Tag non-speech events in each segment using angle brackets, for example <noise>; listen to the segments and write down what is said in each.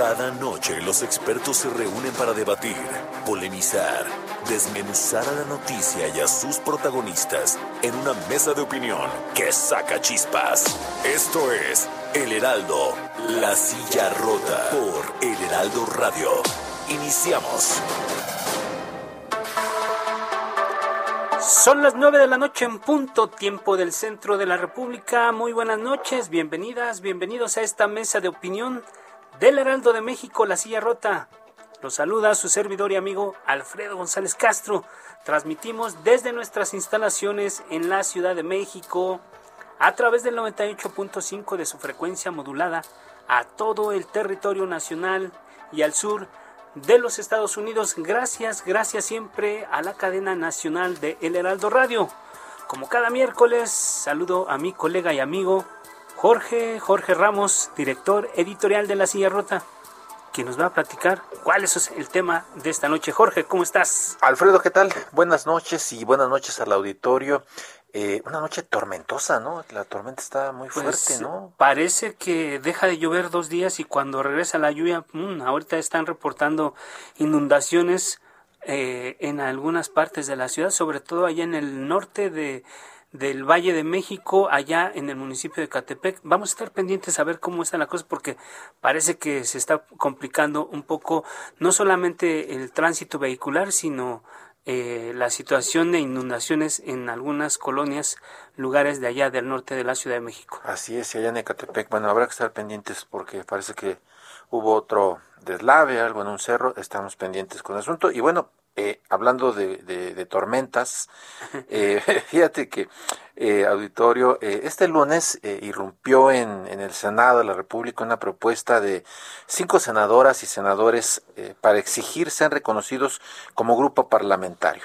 Cada noche los expertos se reúnen para debatir, polemizar, desmenuzar a la noticia y a sus protagonistas en una mesa de opinión que saca chispas. Esto es El Heraldo, la silla rota por El Heraldo Radio. Iniciamos. Son las nueve de la noche en punto, tiempo del centro de la República. Muy buenas noches, bienvenidas, bienvenidos a esta mesa de opinión del Heraldo de México, La Silla Rota. Los saluda su servidor y amigo Alfredo González Castro. Transmitimos desde nuestras instalaciones en la Ciudad de México a través del 98.5 de su frecuencia modulada a todo el territorio nacional y al sur de los Estados Unidos. Gracias, gracias siempre a la cadena nacional de El Heraldo Radio. Como cada miércoles, saludo a mi colega y amigo Jorge, Jorge Ramos, director editorial de La Silla Rota, quien nos va a platicar cuál es el tema de esta noche. Jorge, ¿cómo estás? Alfredo, ¿qué tal? Buenas noches y buenas noches al auditorio. Eh, una noche tormentosa, ¿no? La tormenta está muy Pues, fuerte, ¿no? Parece que deja de llover dos días y cuando regresa la lluvia, mm, ahorita están reportando inundaciones eh, en algunas partes de la ciudad, sobre todo allá en el norte de, del Valle de México, allá en el municipio de Catepec. Vamos a estar pendientes a ver cómo está la cosa porque parece que se está complicando un poco no solamente el tránsito vehicular, sino eh, la situación de inundaciones en algunas colonias, lugares de allá del norte de la Ciudad de México. Así es, y allá en Ecatepec. Bueno, habrá que estar pendientes porque parece que hubo otro deslave, algo en un cerro. Estamos pendientes con el asunto. Y bueno, eh, hablando de, de- de tormentas, <laughs> eh, <laughs> fíjate que, eh, auditorio, eh, este lunes eh, irrumpió en, en el Senado de la República una propuesta de cinco senadoras y senadores eh, para exigir sean reconocidos como grupo parlamentario.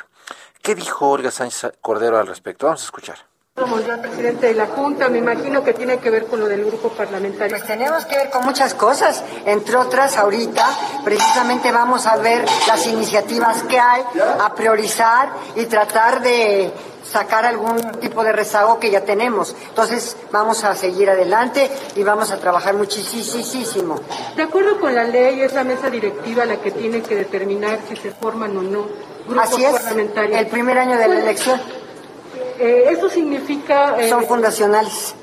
¿Qué dijo Olga Sánchez Cordero al respecto? Vamos a escuchar. Como yo presidente de la Junta, me imagino que tiene que ver con lo del grupo parlamentario. Pues tenemos que ver con muchas cosas, entre otras ahorita precisamente vamos a ver las iniciativas que hay, a priorizar y tratar de sacar algún tipo de rezago que ya tenemos. Entonces vamos a seguir adelante y vamos a trabajar muchísimo. De acuerdo con la ley, es la mesa directiva la que tiene que determinar si se forman o no grupos Así es, parlamentarios. el primer año de la elección Eh, eso significa eh, son fundacionales.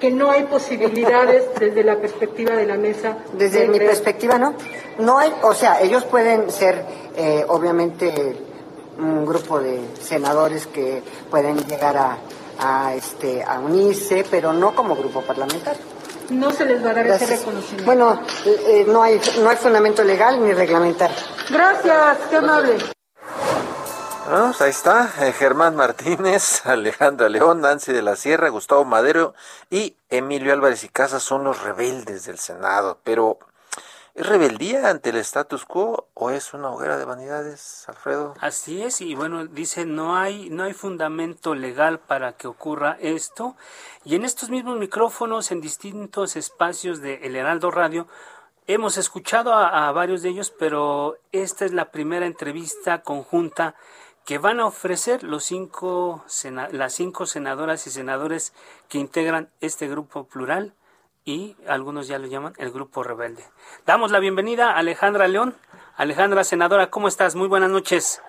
que no hay posibilidades <laughs> desde la perspectiva de la mesa. Desde de mi perspectiva, ¿no? No hay, o sea, ellos pueden ser, eh, obviamente, un grupo de senadores que pueden llegar a, a, este, a unirse, pero no como grupo parlamentario. No se les va a dar ese reconocimiento. Bueno, eh, no hay, no hay fundamento legal ni reglamentario. Gracias, qué amable. Ahí está, eh, Germán Martínez, <laughs> Alejandra León, Nancy de la Sierra, Gustavo Madero y Emilio Álvarez y Casas son los rebeldes del Senado. Pero, ¿es rebeldía ante el status quo o es una hoguera de vanidades, Alfredo? Así es, y bueno, dice, no hay, no hay fundamento legal para que ocurra esto. Y en estos mismos micrófonos, en distintos espacios de El Heraldo Radio, hemos escuchado a, a varios de ellos, pero esta es la primera entrevista conjunta que van a ofrecer los cinco, las cinco senadoras y senadores que integran este grupo plural y algunos ya lo llaman el grupo rebelde. Damos la bienvenida a Alejandra León. Alejandra, senadora, ¿cómo estás? Muy buenas noches.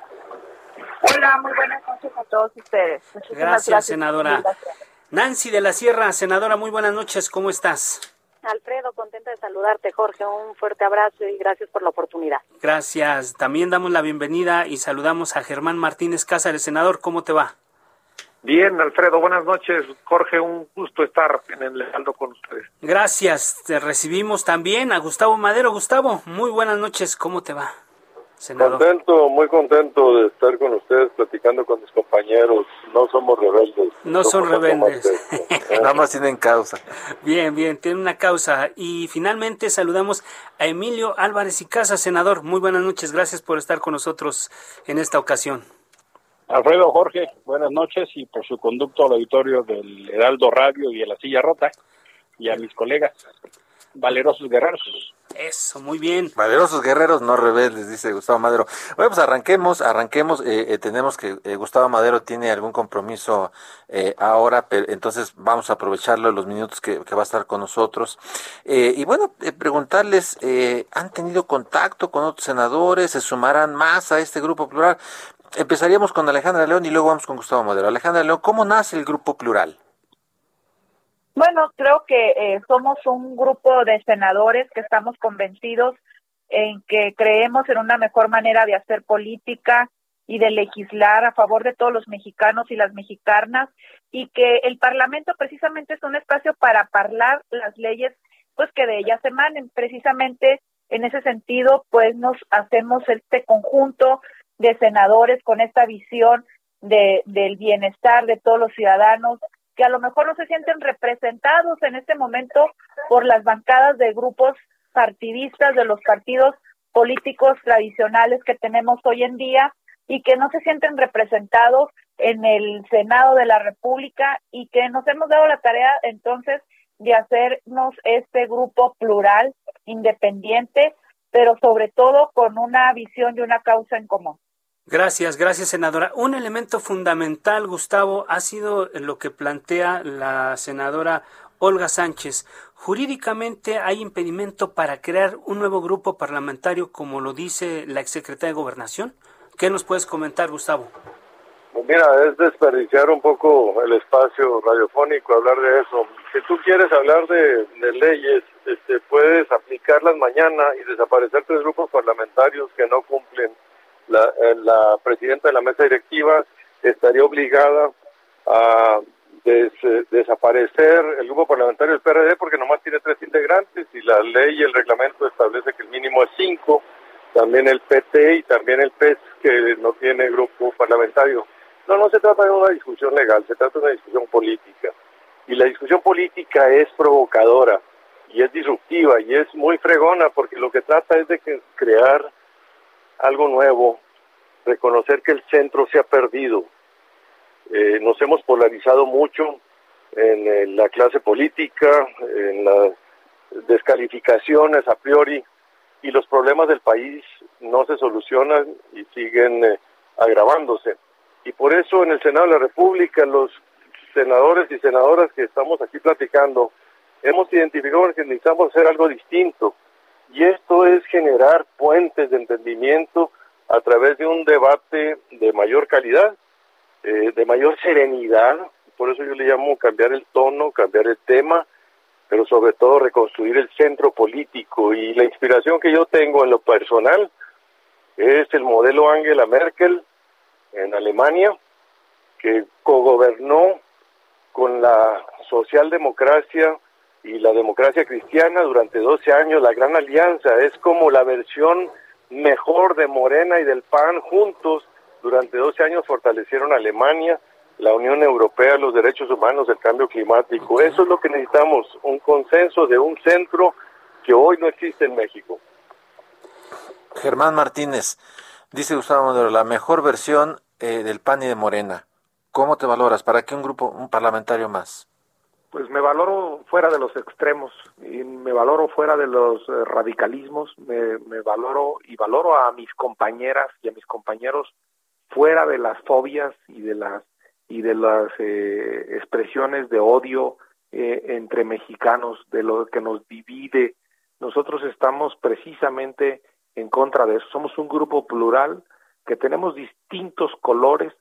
Hola, muy buenas noches a todos ustedes. Muchísimas Gracias, senadora. Gracias. Nancy de la Sierra, senadora, muy buenas noches, ¿cómo estás? Alfredo, contenta de saludarte, Jorge. Un fuerte abrazo y gracias por la oportunidad. Gracias. También damos la bienvenida y saludamos a Germán Martínez Cázares, senador, ¿cómo te va? Bien, Alfredo, buenas noches. Jorge, un gusto estar en el Heraldo con ustedes. Gracias. Te recibimos también a Gustavo Madero. Gustavo, muy buenas noches, ¿cómo te va? Contento, muy contento de estar con ustedes platicando con mis compañeros. No somos rebeldes. No son rebeldes. <laughs> Nada más tienen causa. Bien, bien, tienen una causa. Y finalmente saludamos a Emilio Álvarez y Casa, senador. Muy buenas noches. Gracias por estar con nosotros en esta ocasión. Alfredo Jorge, buenas noches y por su conducto al auditorio del Heraldo Radio y a la Silla Rota y a mis colegas valerosos guerreros. Eso, muy bien. Valerosos guerreros, no rebeldes, dice Gustavo Madero. Bueno, pues arranquemos, arranquemos. Eh, eh, tenemos que eh, Gustavo Madero tiene algún compromiso ahora, pero entonces vamos a aprovecharlo los minutos que, que va a estar con nosotros. y bueno, preguntarles, ¿han tenido contacto con otros senadores? ¿Se sumarán más a este grupo plural? Empezaríamos con Alejandra León y luego vamos con Gustavo Madero. Alejandra León, ¿cómo nace el grupo plural? Bueno, creo que eh, somos un grupo de senadores que estamos convencidos en que creemos en una mejor manera de hacer política y de legislar a favor de todos los mexicanos y las mexicanas y que el Parlamento precisamente es un espacio para hablar las leyes pues que de ellas emanen. Precisamente en ese sentido pues nos hacemos este conjunto de senadores con esta visión de, del bienestar de todos los ciudadanos que a lo mejor no se sienten representados en este momento por las bancadas de grupos partidistas de los partidos políticos tradicionales que tenemos hoy en día y que no se sienten representados en el Senado de la República y que nos hemos dado la tarea entonces de hacernos este grupo plural, independiente, pero sobre todo con una visión y una causa en común. Gracias, gracias, senadora. Un elemento fundamental, Gustavo, ha sido lo que plantea la senadora Olga Sánchez. Jurídicamente hay impedimento para crear un nuevo grupo parlamentario, como lo dice la exsecretaria de Gobernación. ¿Qué nos puedes comentar, Gustavo? Pues mira, es desperdiciar un poco el espacio radiofónico hablar de eso. Si tú quieres hablar de, de leyes, este, puedes aplicarlas mañana y desaparecer tres grupos parlamentarios que no cumplen la, eh, la presidenta de la mesa directiva estaría obligada a desaparecer el grupo parlamentario del PRD porque nomás tiene tres integrantes y la ley y el reglamento establece que el mínimo es cinco, también el PT y también el PES que no tiene grupo parlamentario. No, no se trata de una discusión legal, se trata de una discusión política. Y la discusión política es provocadora y es disruptiva y es muy fregona porque lo que trata es de crear algo nuevo, reconocer que el centro se ha perdido. Eh, nos hemos polarizado mucho en, la clase política, en las descalificaciones a priori, y los problemas del país no se solucionan y siguen eh, agravándose. Y por eso en el Senado de la República, los senadores y senadoras que estamos aquí platicando, hemos identificado que necesitamos hacer algo distinto y esto es generar puentes de entendimiento a través de un debate de mayor calidad, eh, de mayor serenidad, por eso yo le llamo cambiar el tono, cambiar el tema, pero sobre todo reconstruir el centro político. Y la inspiración que yo tengo en lo personal es el modelo Angela Merkel en Alemania, que cogobernó con la socialdemocracia y la democracia cristiana durante 12 años, la Gran Alianza, es como la versión mejor de Morena y del PAN juntos durante 12 años fortalecieron a Alemania, la Unión Europea, los derechos humanos, el cambio climático. Eso es lo que necesitamos, un consenso de un centro que hoy no existe en México. Germán Martínez, dice Gustavo Madero, la mejor versión eh, del PAN y de Morena. ¿Cómo te valoras? ¿Para qué un grupo, un parlamentario más? Pues me valoro fuera de los extremos y me valoro fuera de los eh, radicalismos, me, me, valoro y valoro a mis compañeras y a mis compañeros fuera de las fobias y de las y de las eh, expresiones de odio eh, entre mexicanos, de lo que nos divide. Nosotros estamos precisamente en contra de eso. Somos un grupo plural que tenemos distintos colores,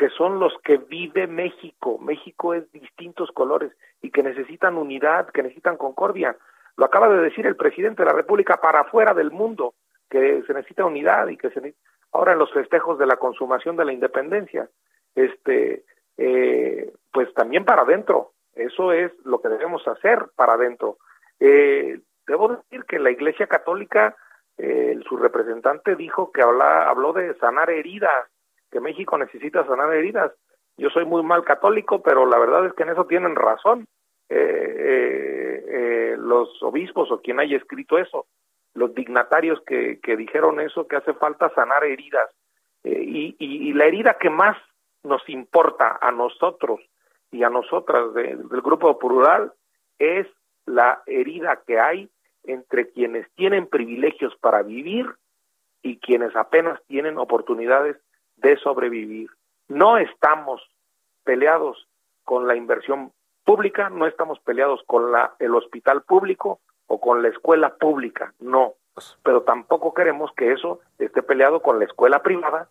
que son los que vive México. México es distintos colores y que necesitan unidad, que necesitan concordia. Lo acaba de decir el presidente de la República para afuera del mundo, que se necesita unidad y que se ahora en los festejos de la consumación de la independencia, este, eh, pues también para adentro. Eso es lo que debemos hacer para adentro. Eh, debo decir que la Iglesia Católica eh, su representante dijo que habla, habló de sanar heridas, que México necesita sanar heridas. Yo soy muy mal católico, pero la verdad es que en eso tienen razón eh, los obispos o quien haya escrito eso, los dignatarios que, que dijeron eso, que hace falta sanar heridas. y, y, la herida que más nos importa a nosotros y a nosotras del grupo plural es la herida que hay entre quienes tienen privilegios para vivir y quienes apenas tienen oportunidades de sobrevivir. No estamos peleados con la inversión pública, no estamos peleados con la, el hospital público o con la escuela pública, no. Pero tampoco queremos que eso esté peleado con la escuela privada,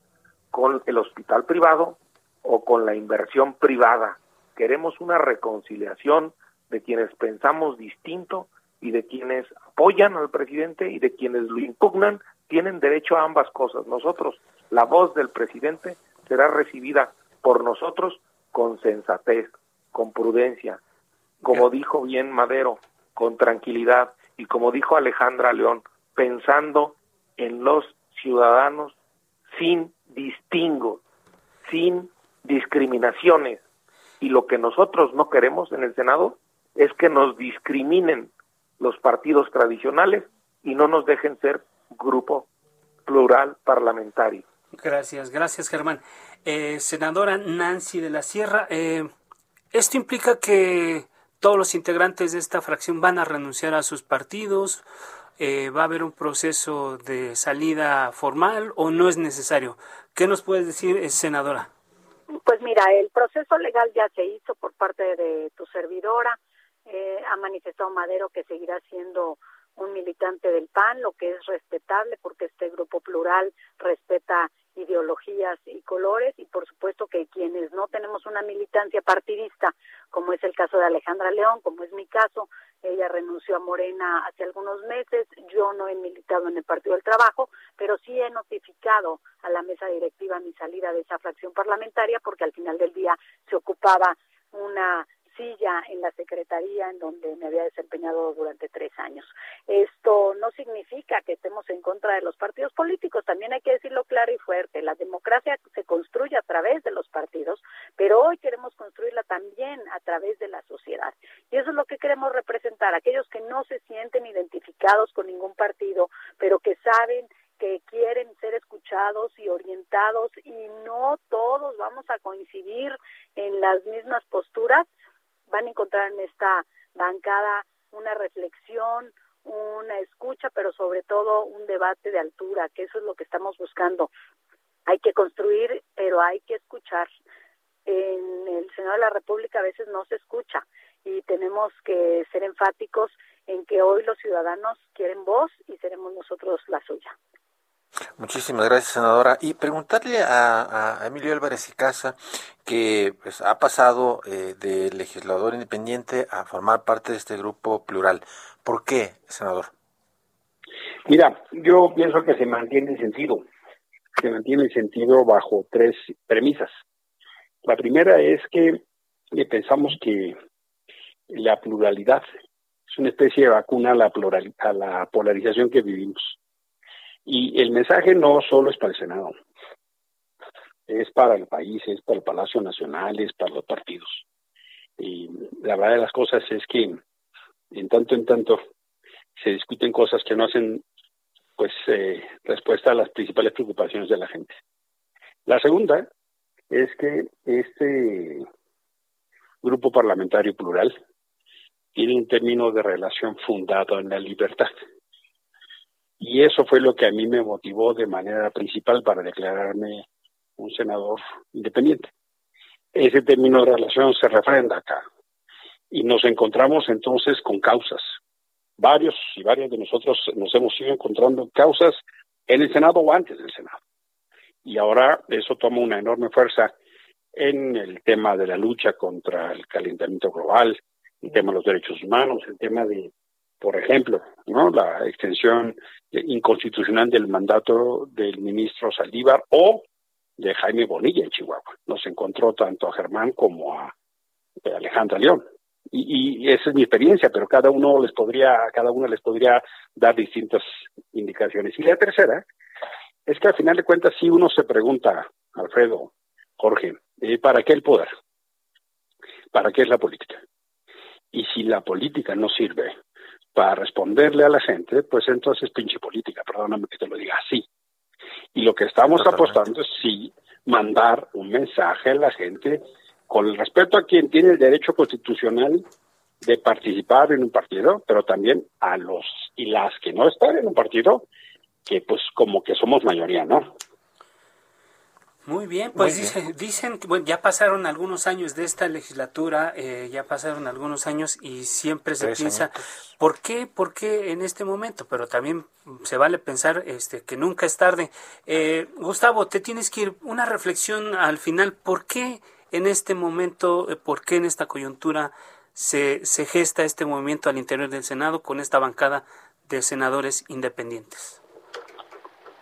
con el hospital privado o con la inversión privada. Queremos una reconciliación de quienes pensamos distinto y de quienes apoyan al presidente y de quienes lo impugnan, tienen derecho a ambas cosas. Nosotros, la voz del presidente será recibida por nosotros con sensatez, con prudencia, como dijo bien Madero, con tranquilidad y como dijo Alejandra León, pensando en los ciudadanos sin distingo, sin discriminaciones. Y lo que nosotros no queremos en el Senado es que nos discriminen los partidos tradicionales y no nos dejen ser grupo plural parlamentario. Gracias, gracias Germán. Eh, senadora Nancy de la Sierra, eh, ¿esto implica que todos los integrantes de esta fracción van a renunciar a sus partidos? Eh, ¿Va a haber un proceso de salida formal o no es necesario? ¿Qué nos puedes decir, senadora? Pues mira, el proceso legal ya se hizo por parte de tu servidora. Eh, ha manifestado Madero que seguirá siendo un militante del PAN, lo que es respetable porque este grupo plural respeta ideologías y colores y por supuesto que quienes no tenemos una militancia partidista, como es el caso de Alejandra León, como es mi caso, ella renunció a Morena hace algunos meses, yo no he militado en el Partido del Trabajo, pero sí he notificado a la mesa directiva mi salida de esa fracción parlamentaria porque al final del día se ocupaba una silla en la Secretaría en donde me había desempeñado durante tres años. Esto no significa que estemos en contra de los partidos políticos, también hay que decirlo claro y fuerte. La democracia se construye a través de los partidos, pero hoy queremos construirla también a través de la sociedad. Y eso es lo que queremos representar, aquellos que no se sienten identificados con ningún partido, pero que saben que quieren ser escuchados y orientados y no todos vamos a coincidir en las mismas posturas, van a encontrar en esta bancada una reflexión, una escucha, pero sobre todo un debate de altura, que eso es lo que estamos buscando. Hay que construir, pero hay que escuchar. En el Senado de la República a veces no se escucha y tenemos que ser enfáticos en que hoy los ciudadanos quieren voz y seremos nosotros la suya. Muchísimas gracias, senadora. Y preguntarle a, Emilio Álvarez y Casa, que pues, ha pasado eh, de legislador independiente a formar parte de este grupo plural. ¿Por qué, senador? Mira, yo pienso que se mantiene el sentido. Se mantiene el sentido bajo tres premisas. La primera es que eh, pensamos que la pluralidad es una especie de vacuna a la, a la polarización que vivimos y el mensaje no solo es para el Senado, es para el país, es para el Palacio Nacional, es para los partidos. Y la verdad de las cosas es que en tanto en tanto se discuten cosas que no hacen pues eh, respuesta a las principales preocupaciones de la gente. La segunda es que este grupo parlamentario plural tiene un término de relación fundado en la libertad. Y eso fue lo que a mí me motivó de manera principal para declararme un senador independiente. Ese término de relación se refrenda acá. Y nos encontramos entonces con causas. Varios y varios de nosotros nos hemos ido encontrando causas en el Senado o antes del Senado. Y ahora eso toma una enorme fuerza en el tema de la lucha contra el calentamiento global, el tema de los derechos humanos, el tema de por ejemplo, ¿no? la extensión inconstitucional del mandato del ministro Saldívar o de Jaime Bonilla en Chihuahua. Nos encontró tanto a Germán como a Alejandra León. Y, y, esa es mi experiencia, pero cada uno les podría, cada uno les podría dar distintas indicaciones. Y la tercera es que al final de cuentas, si uno se pregunta, Alfredo, Jorge, eh, ¿para qué el poder? ¿Para qué es la política? Y si la política no sirve para responderle a la gente, pues entonces pinche política, perdóname que te lo diga así. Y lo que estamos apostando es sí mandar un mensaje a la gente con el respeto a quien tiene el derecho constitucional de participar en un partido, pero también a los y las que no están en un partido, que pues como que somos mayoría, ¿no? Muy bien, pues dicen que bueno, ya pasaron algunos años de esta legislatura, eh, ya pasaron algunos años y siempre se piensa, ¿por qué? ¿Por qué en este momento? Pero también se vale pensar este, que nunca es tarde. Eh, Gustavo, te tienes que ir una reflexión al final, ¿por qué en este momento, eh, por qué en esta coyuntura se, se gesta este movimiento al interior del Senado con esta bancada de senadores independientes?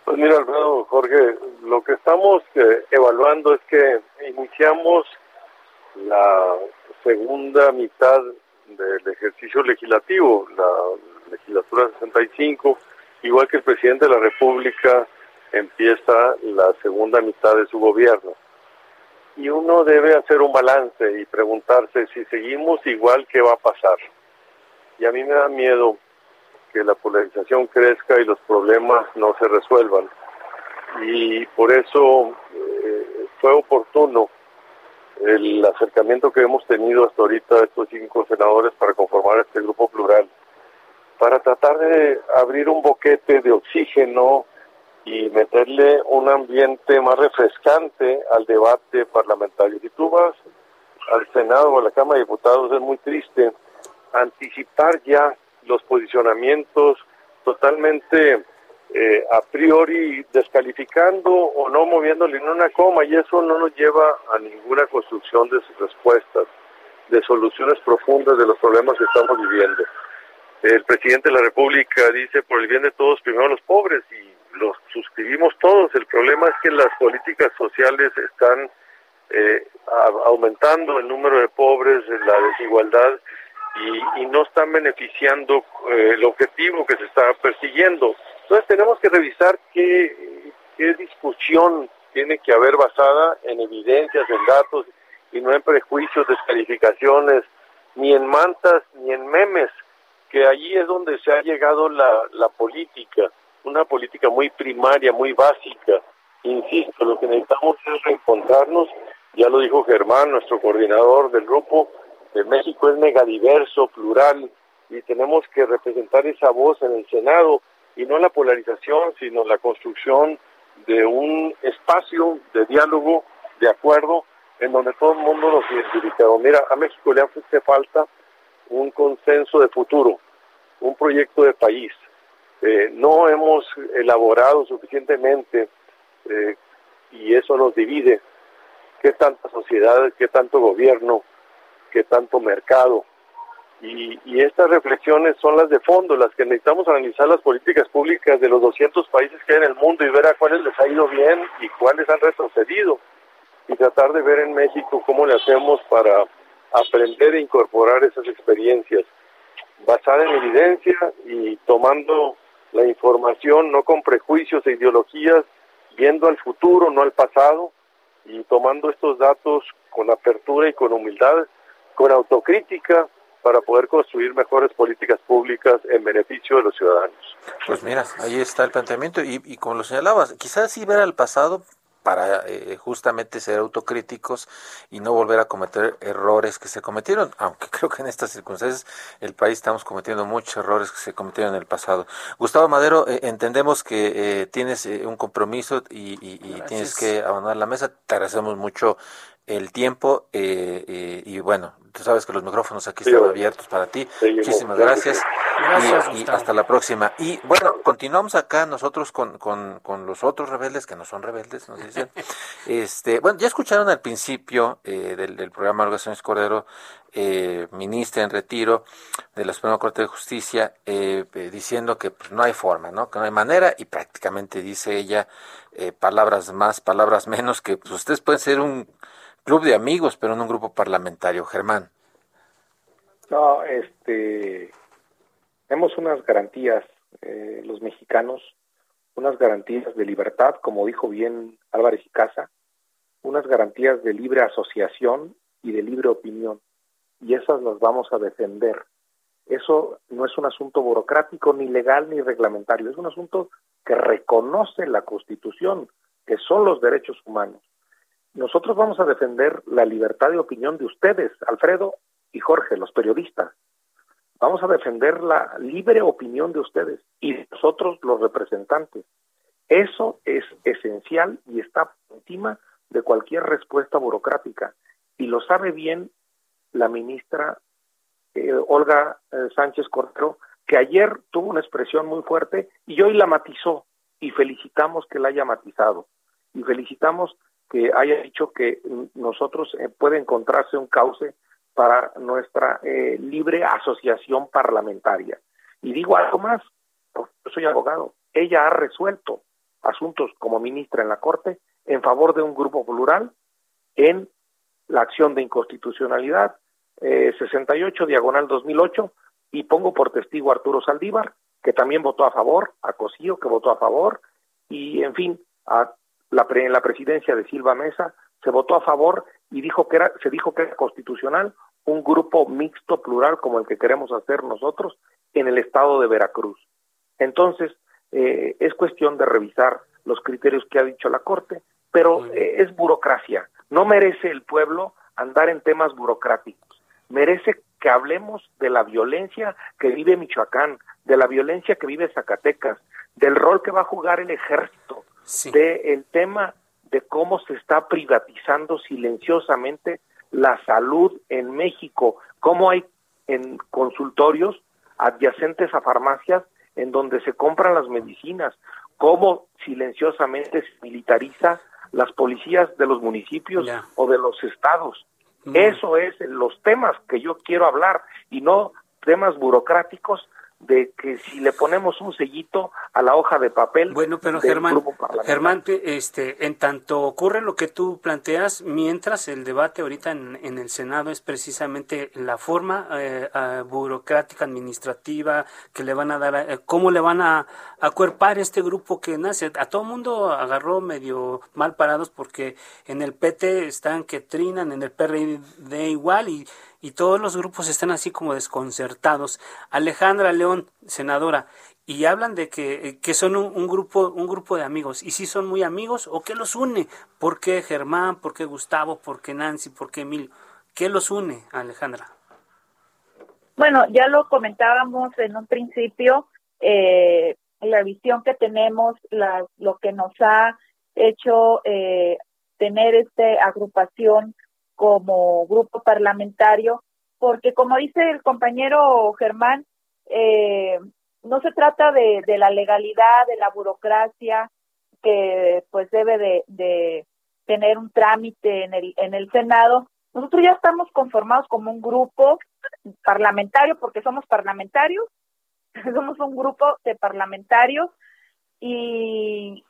Pues mira, Alfredo, Jorge, lo que estamos eh, evaluando es que iniciamos la segunda mitad del ejercicio legislativo, la legislatura 65, igual que el presidente de la República empieza la segunda mitad de su gobierno. Y uno debe hacer un balance y preguntarse si seguimos igual, ¿qué va a pasar? Y a mí me da miedo que la polarización crezca y los problemas no se resuelvan. Y por eso eh, fue oportuno el acercamiento que hemos tenido hasta ahorita estos cinco senadores para conformar este grupo plural, para tratar de abrir un boquete de oxígeno y meterle un ambiente más refrescante al debate parlamentario. Si tú vas al Senado o a la Cámara de Diputados es muy triste anticipar ya los posicionamientos totalmente eh, a priori descalificando o no moviéndole en una coma y eso no nos lleva a ninguna construcción de sus respuestas, de soluciones profundas de los problemas que estamos viviendo. El presidente de la República dice por el bien de todos, primero los pobres y los suscribimos todos. El problema es que las políticas sociales están eh, aumentando el número de pobres, la desigualdad y, no están beneficiando eh, el objetivo que se está persiguiendo. Entonces tenemos que revisar qué, qué discusión tiene que haber basada en evidencias, en datos y no en prejuicios, descalificaciones, ni en mantas, ni en memes, que allí es donde se ha llegado la, la política, una política muy primaria, muy básica. Insisto, lo que necesitamos es reencontrarnos, ya lo dijo Germán, nuestro coordinador del grupo, México es megadiverso, plural, y tenemos que representar esa voz en el Senado, y no la polarización, sino la construcción de un espacio de diálogo, de acuerdo, en donde todo el mundo nos identifica. Mira, a México le hace falta un consenso de futuro, un proyecto de país. Eh, no hemos elaborado suficientemente eh, y eso nos divide. ¿Qué tanta sociedad, qué tanto gobierno, qué tanto mercado. Y, estas reflexiones son las de fondo, las que necesitamos analizar las políticas públicas de los 200 países que hay en el mundo y ver a cuáles les ha ido bien y cuáles han retrocedido. Y tratar de ver en México cómo le hacemos para aprender e incorporar esas experiencias, basada en evidencia y tomando la información no con prejuicios e ideologías, viendo al futuro, no al pasado, y tomando estos datos con apertura y con humildad con autocrítica para poder construir mejores políticas públicas en beneficio de los ciudadanos. Pues mira, ahí está el planteamiento y, como lo señalabas, quizás sí ver al pasado para eh, justamente ser autocríticos y no volver a cometer errores que se cometieron, aunque <laughs> creo que en estas circunstancias el país estamos cometiendo muchos errores que se cometieron en el pasado. Gustavo Madero, eh, entendemos que eh, tienes un compromiso y, y tienes que abandonar la mesa. Te agradecemos mucho el tiempo y bueno, Tú sabes que los micrófonos aquí están abiertos para ti. Muchísimas gracias. y, hasta la próxima. Y bueno, continuamos acá nosotros con, con, con, los otros rebeldes, que no son rebeldes, nos dicen. <laughs> este, bueno, ya escucharon al principio eh, del, del, programa Organizaciones Cordero, eh, ministra en retiro de la Suprema Corte de Justicia, eh, eh, diciendo que pues, no hay forma, ¿no? que no hay manera, y prácticamente dice ella palabras más, palabras menos, que pues, ustedes pueden ser un club de amigos, pero no un grupo parlamentario. Germán. No, este, tenemos unas garantías, eh, los mexicanos, unas garantías de libertad, como dijo bien Álvarez y Casa, unas garantías de libre asociación y de libre opinión, y esas las vamos a defender. Eso no es un asunto burocrático, ni legal, ni reglamentario, es un asunto que reconoce la Constitución, que son los derechos humanos. Nosotros vamos a defender la libertad de opinión de ustedes, Alfredo y Jorge, los periodistas. Vamos a defender la libre opinión de ustedes y nosotros los representantes. Eso es esencial y está encima de cualquier respuesta burocrática. Y lo sabe bien la ministra eh, Olga eh, Sánchez Cordero, que ayer tuvo una expresión muy fuerte y hoy la matizó y felicitamos que la haya matizado y felicitamos que haya dicho que nosotros eh, puede encontrarse un cauce para nuestra eh, libre asociación parlamentaria. Y digo algo más, porque yo soy abogado, ella ha resuelto asuntos como ministra en la Corte en favor de un grupo plural en la acción de inconstitucionalidad eh, 68 diagonal 2008 y pongo por testigo a Arturo Saldívar, que también votó a favor, a Cosío, que votó a favor, y en fin, a la en la presidencia de Silva Mesa se votó a favor y dijo que era, se dijo que era constitucional un grupo mixto plural como el que queremos hacer nosotros en el estado de Veracruz. Entonces, eh, es cuestión de revisar los criterios que ha dicho la Corte, pero eh, es burocracia. No merece el pueblo andar en temas burocráticos. Merece que hablemos de la violencia que vive Michoacán, de la violencia que vive Zacatecas, del rol que va a jugar el ejército, del tema de cómo se está privatizando silenciosamente la salud en México, cómo hay en consultorios adyacentes a farmacias en donde se compran las medicinas, cómo silenciosamente se militariza las policías de los municipios o de los estados. Mm. Eso es los temas que yo quiero hablar y no temas burocráticos de que si le ponemos un sellito a la hoja de papel. Bueno, pero Germán, Germán, este, en tanto ocurre lo que tú planteas, mientras el debate ahorita en, en el Senado es precisamente la forma eh, burocrática, administrativa que le van a dar, eh, cómo le van a acuerpar este grupo que nace. A todo mundo agarró medio mal parados porque en el PT están que trinan, en el PRD igual y y todos los grupos están así como desconcertados. Alejandra León, senadora, y hablan de que, que son un, grupo un grupo de amigos. Y si son muy amigos o qué los une por qué Germán por qué Gustavo por qué Nancy por qué Emilio qué los une Alejandra bueno ya lo comentábamos en un principio eh, la visión que tenemos la, lo que nos ha hecho eh, tener esta agrupación como grupo parlamentario, porque como dice el compañero Germán, eh, no se trata de, la legalidad, de la burocracia, que pues debe de, de tener un trámite en el, en el Senado. Nosotros ya estamos conformados como un grupo parlamentario, porque somos parlamentarios, <laughs> somos un grupo de parlamentarios y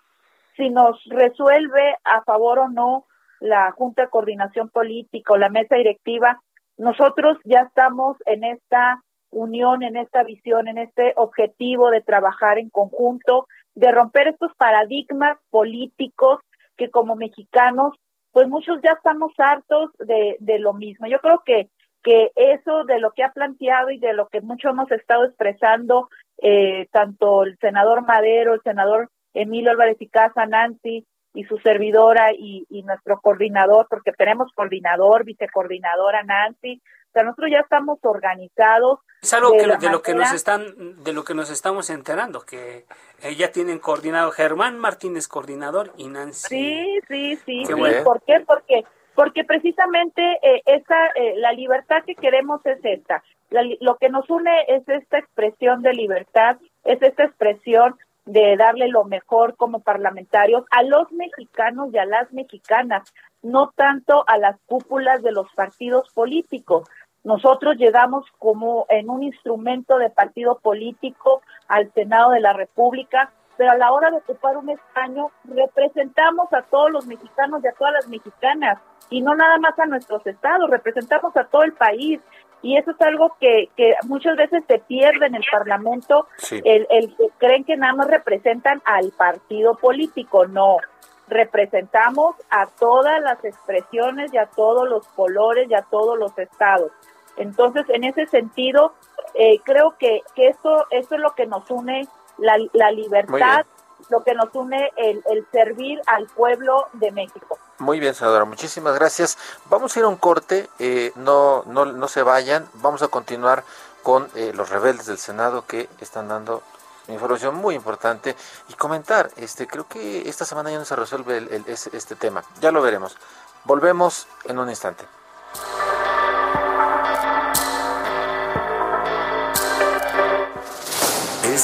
si nos resuelve a favor o no la Junta de Coordinación Política o la mesa directiva, nosotros ya estamos en esta unión, en esta visión, en este objetivo de trabajar en conjunto, de romper estos paradigmas políticos que como mexicanos, pues muchos ya estamos hartos de, de lo mismo. Yo creo que, que eso de lo que ha planteado y de lo que mucho hemos estado expresando, eh, tanto el senador Madero, el senador Emilio Álvarez y Casa, Nancy, y su servidora y, nuestro coordinador, porque tenemos coordinador, vicecoordinadora Nancy, o sea, nosotros ya estamos organizados. Es algo de, que, de lo que nos están, de lo que nos estamos enterando, que ya tienen coordinado Germán Martínez coordinador y Nancy. Sí, sí, sí. ¿Por qué? Porque porque precisamente eh, esa eh, la libertad que queremos es esta. lo que nos une es esta expresión de libertad, es esta expresión de darle lo mejor como parlamentarios a los mexicanos y a las mexicanas, no tanto a las cúpulas de los partidos políticos. Nosotros llegamos como en un instrumento de partido político al Senado de la República, pero a la hora de ocupar un escaño representamos a todos los mexicanos y a todas las mexicanas y no nada más a nuestros estados, representamos a todo el país Y eso es algo que, que muchas veces se pierde en el Parlamento, el, el que creen que nada más representan al partido político. No, representamos a todas las expresiones y a todos los colores y a todos los estados. Entonces, en ese sentido, eh, creo que, que esto, esto es lo que nos une, la, la libertad, lo que nos une el, el servir al pueblo de México. Muy bien, senadora, muchísimas gracias. Vamos a ir a un corte, eh, no, no, no se vayan, vamos a continuar con eh, los rebeldes del Senado que están dando información muy importante y comentar, este creo que esta semana ya no se resuelve el, este tema, ya lo veremos. Volvemos en un instante.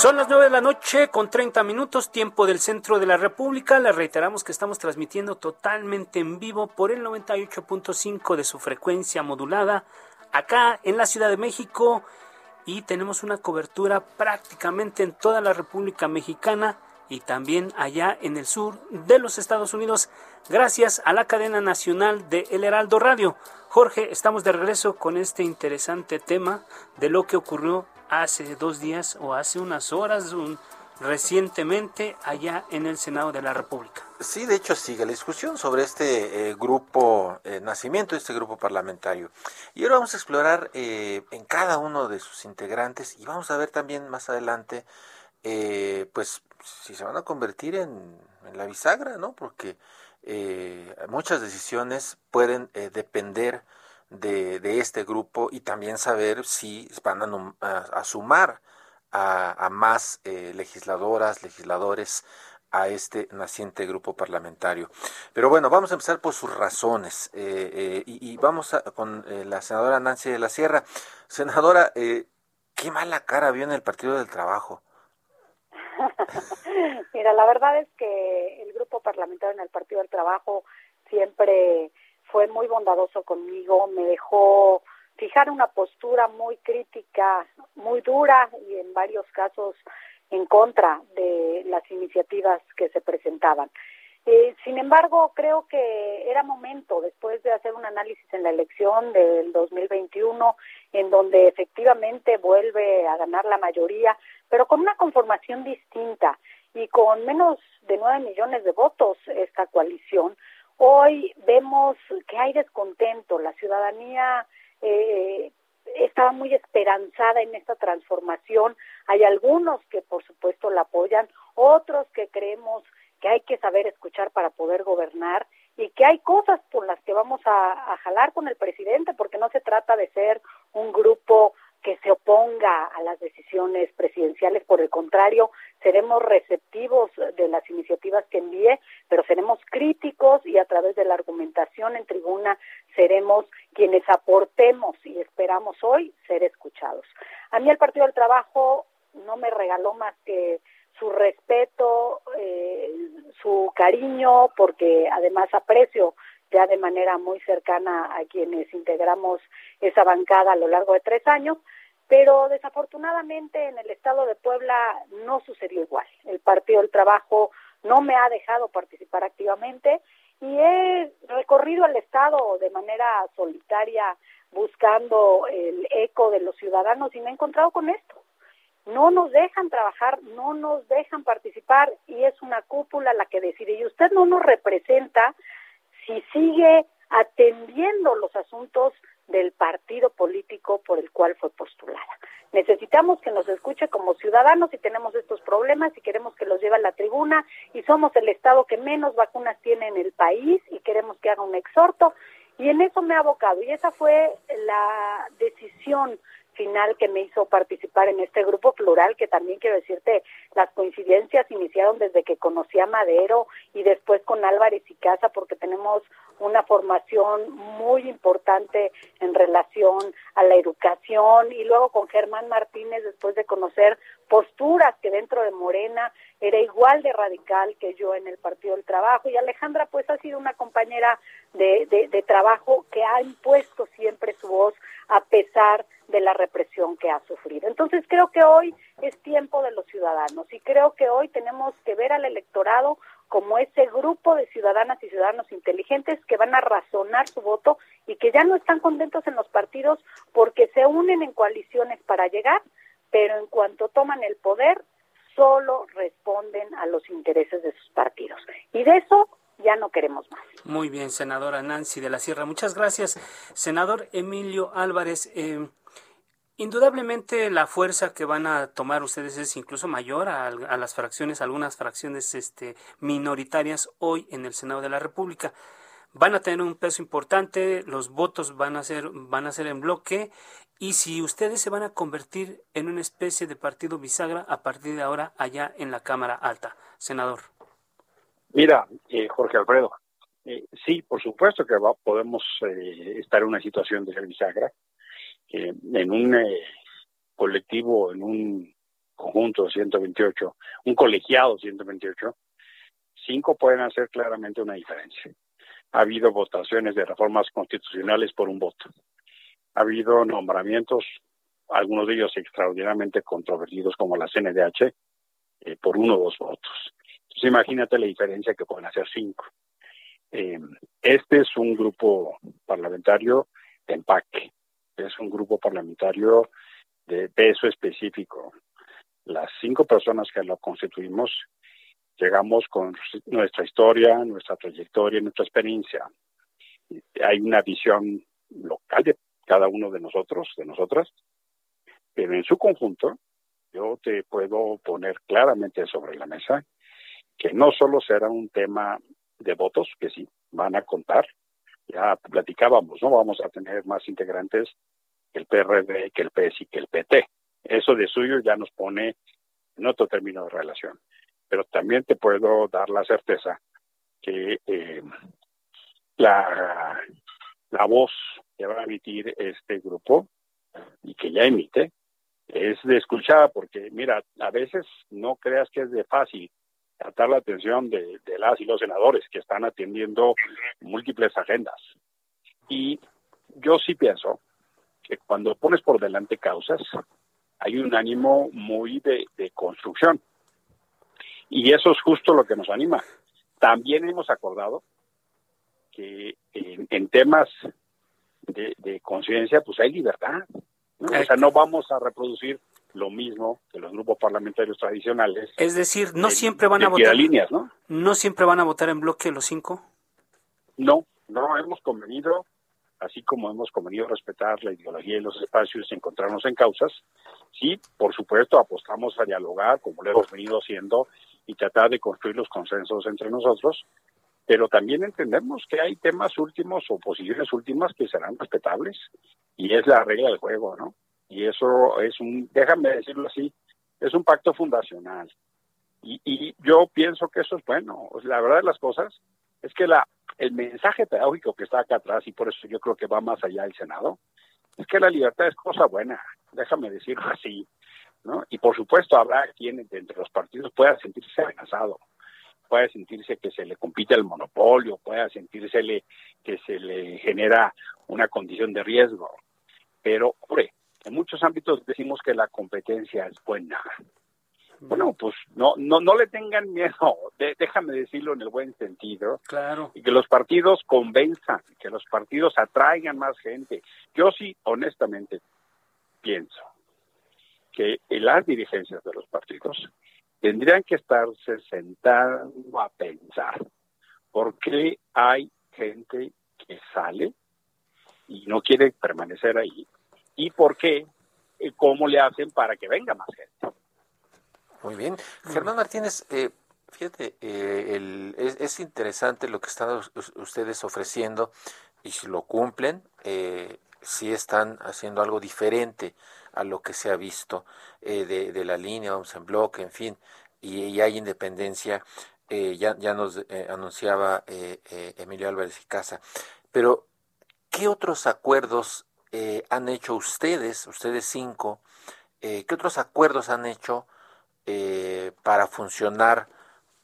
Son las 9 de la noche con 30 minutos, tiempo del centro de la República. Le reiteramos que estamos transmitiendo totalmente en vivo por el 98.5 de su frecuencia modulada acá en la Ciudad de México y tenemos una cobertura prácticamente en toda la República Mexicana y también allá en el sur de los Estados Unidos gracias a la cadena nacional de El Heraldo Radio. Jorge, estamos de regreso con este interesante tema de lo que ocurrió hace dos días o hace unas horas recientemente allá en el Senado de la República. Sí, de hecho sigue la discusión sobre este eh, grupo, eh, nacimiento este grupo parlamentario. Y ahora vamos a explorar eh, en cada uno de sus integrantes y vamos a ver también más adelante, pues, si se van a convertir en, en la bisagra, ¿no? Porque muchas decisiones pueden depender de, este grupo y también saber si van a, sumar a, más eh, legisladoras, legisladores a este naciente grupo parlamentario. Pero bueno, vamos a empezar por sus razones eh, eh, y, vamos con la senadora Nancy de la Sierra. Senadora, qué mala cara vio en el Partido del Trabajo. <laughs> Mira, la verdad es que el grupo parlamentario en el Partido del Trabajo siempre fue muy bondadoso conmigo, me dejó fijar una postura muy crítica, muy dura y en varios casos en contra de las iniciativas que se presentaban. Eh, sin embargo, creo que era momento, después de hacer un análisis en la elección del 2021, en donde efectivamente vuelve a ganar la mayoría, pero con una conformación distinta y con menos de nueve millones de votos esta coalición, Hoy vemos que hay descontento, la ciudadanía eh, estaba muy esperanzada en esta transformación. Hay algunos que por supuesto la apoyan, otros que creemos que hay que saber escuchar para poder gobernar y que hay cosas por las que vamos a, a jalar con el presidente, porque no se trata de ser un grupo que se oponga a las decisiones presidenciales. Por el contrario, seremos receptivos de las iniciativas que envíe, pero seremos críticos y a través de la argumentación en tribuna seremos quienes aportemos y esperamos hoy ser escuchados. A mí el Partido del Trabajo no me regaló más que su respeto, eh, su cariño, porque además aprecio ya de manera muy cercana a quienes integramos esa bancada a lo largo de tres años, pero desafortunadamente en el estado de Puebla no sucedió igual. El Partido del Trabajo no me ha dejado participar activamente y he recorrido el estado de manera solitaria buscando el eco de los ciudadanos y me he encontrado con esto. No nos dejan trabajar, no nos dejan participar y es una cúpula la que decide. Y usted no nos representa si sigue atendiendo los asuntos del partido político por el cual fue postulada. Necesitamos que nos escuche como ciudadanos y tenemos estos problemas y queremos que los lleve a la tribuna y somos el estado que menos vacunas tiene en el país y queremos que haga un exhorto y en eso me ha abocado y esa fue la decisión final que me hizo participar en este grupo plural, que también quiero decirte, las coincidencias iniciaron desde que conocí a Madero y después con Álvarez y Casa, porque tenemos una formación muy importante en relación a la educación. Y luego con Germán Martínez después de conocer posturas que dentro de Morena era igual de radical que yo en el Partido del Trabajo. Y Alejandra pues ha sido una compañera de, de, trabajo que ha impuesto siempre su voz a pesar de la represión que ha sufrido. Entonces creo que hoy es tiempo de los ciudadanos y creo que hoy tenemos que ver al electorado como ese grupo de ciudadanas y ciudadanos inteligentes que van a razonar su voto y que ya no están contentos en los partidos porque se unen en coaliciones para llegar, pero en cuanto toman el poder solo responden a los intereses de sus partidos. Y de eso ya no queremos más. Muy bien, senadora Nancy de la Sierra. Muchas gracias. Senador Emilio Álvarez, eh, Indudablemente la fuerza que van a tomar ustedes es incluso mayor a, las fracciones, algunas fracciones este, minoritarias hoy en el Senado de la República. Van a tener un peso importante, los votos van a ser, van a ser en bloque y si ustedes se van a convertir en una especie de partido bisagra a partir de ahora allá en la Cámara Alta, senador. Mira, eh, Jorge Alfredo, eh, sí, por supuesto que podemos eh, estar en una situación de ser bisagra en un eh, colectivo, en un conjunto de 128, un colegiado 128, cinco pueden hacer claramente una diferencia. Ha habido votaciones de reformas constitucionales por un voto. Ha habido nombramientos, algunos de ellos extraordinariamente controvertidos como la CNDH, eh, por uno o dos votos. Entonces imagínate la diferencia que pueden hacer cinco. Eh, este es un grupo parlamentario de empaque es un grupo parlamentario de peso específico. Las cinco personas que lo constituimos llegamos con nuestra historia, nuestra trayectoria, nuestra experiencia. Hay una visión local de cada uno de nosotros, de nosotras, pero en su conjunto yo te puedo poner claramente sobre la mesa que no solo será un tema de votos, que sí, van a contar, ya platicábamos, ¿no? Vamos a tener más integrantes que el PRD, que el PS y que el PT. Eso de suyo ya nos pone en otro término de relación. Pero también te puedo dar la certeza que eh, la, la voz que va a emitir este grupo y que ya emite es de escuchar, porque mira, a veces no creas que es de fácil tratar la atención de, de las y los senadores que están atendiendo múltiples agendas. Y yo sí pienso que cuando pones por delante causas, hay un ánimo muy de, construcción. Y eso es justo lo que nos anima. También hemos acordado que en, temas de, conciencia, pues hay libertad. O sea, no vamos a reproducir lo mismo que los grupos parlamentarios tradicionales. Es decir, no siempre van a votar. Líneas, ¿no? ¿No siempre van a votar en bloque los cinco? No, no hemos convenido así como hemos convenido respetar la ideología y los espacios y encontrarnos en causas, sí, por supuesto, apostamos a dialogar, como lo hemos venido haciendo, y tratar de construir los consensos entre nosotros, pero también entendemos que hay temas últimos o posiciones últimas que serán respetables, y es la regla del juego, ¿no? Y eso es un, déjame decirlo así, es un pacto fundacional. Y, y yo pienso que eso es bueno. La verdad de las cosas es que la el mensaje pedagógico que está acá atrás, y por eso yo creo que va más allá del Senado, es que la libertad es cosa buena, déjame decirlo así, ¿no? Y por supuesto habrá quien entre los partidos pueda sentirse amenazado, pueda sentirse que se le compite el monopolio, pueda sentirse que se le genera una condición de riesgo. Pero, hombre, en muchos ámbitos decimos que la competencia es buena. Bueno, pues no, no, no le tengan miedo, déjame decirlo en el buen sentido. Claro. Y que los partidos convenzan, que los partidos atraigan más gente. Yo sí, honestamente, pienso que las dirigencias de los partidos tendrían que estarse sentando a pensar por qué hay gente que sale y no quiere permanecer ahí y por qué, y cómo le hacen para que venga más gente. Muy bien. Germán Martínez, eh, fíjate, eh, es, interesante lo que están ustedes ofreciendo y si lo cumplen, eh, si están haciendo algo diferente a lo que se ha visto eh, de, la línea, vamos en bloque, en fin, y, hay independencia. ya, ya nos anunciaba Emilio Álvarez y Casa. Pero, ¿qué otros acuerdos han hecho ustedes, ustedes cinco, qué otros acuerdos han hecho para funcionar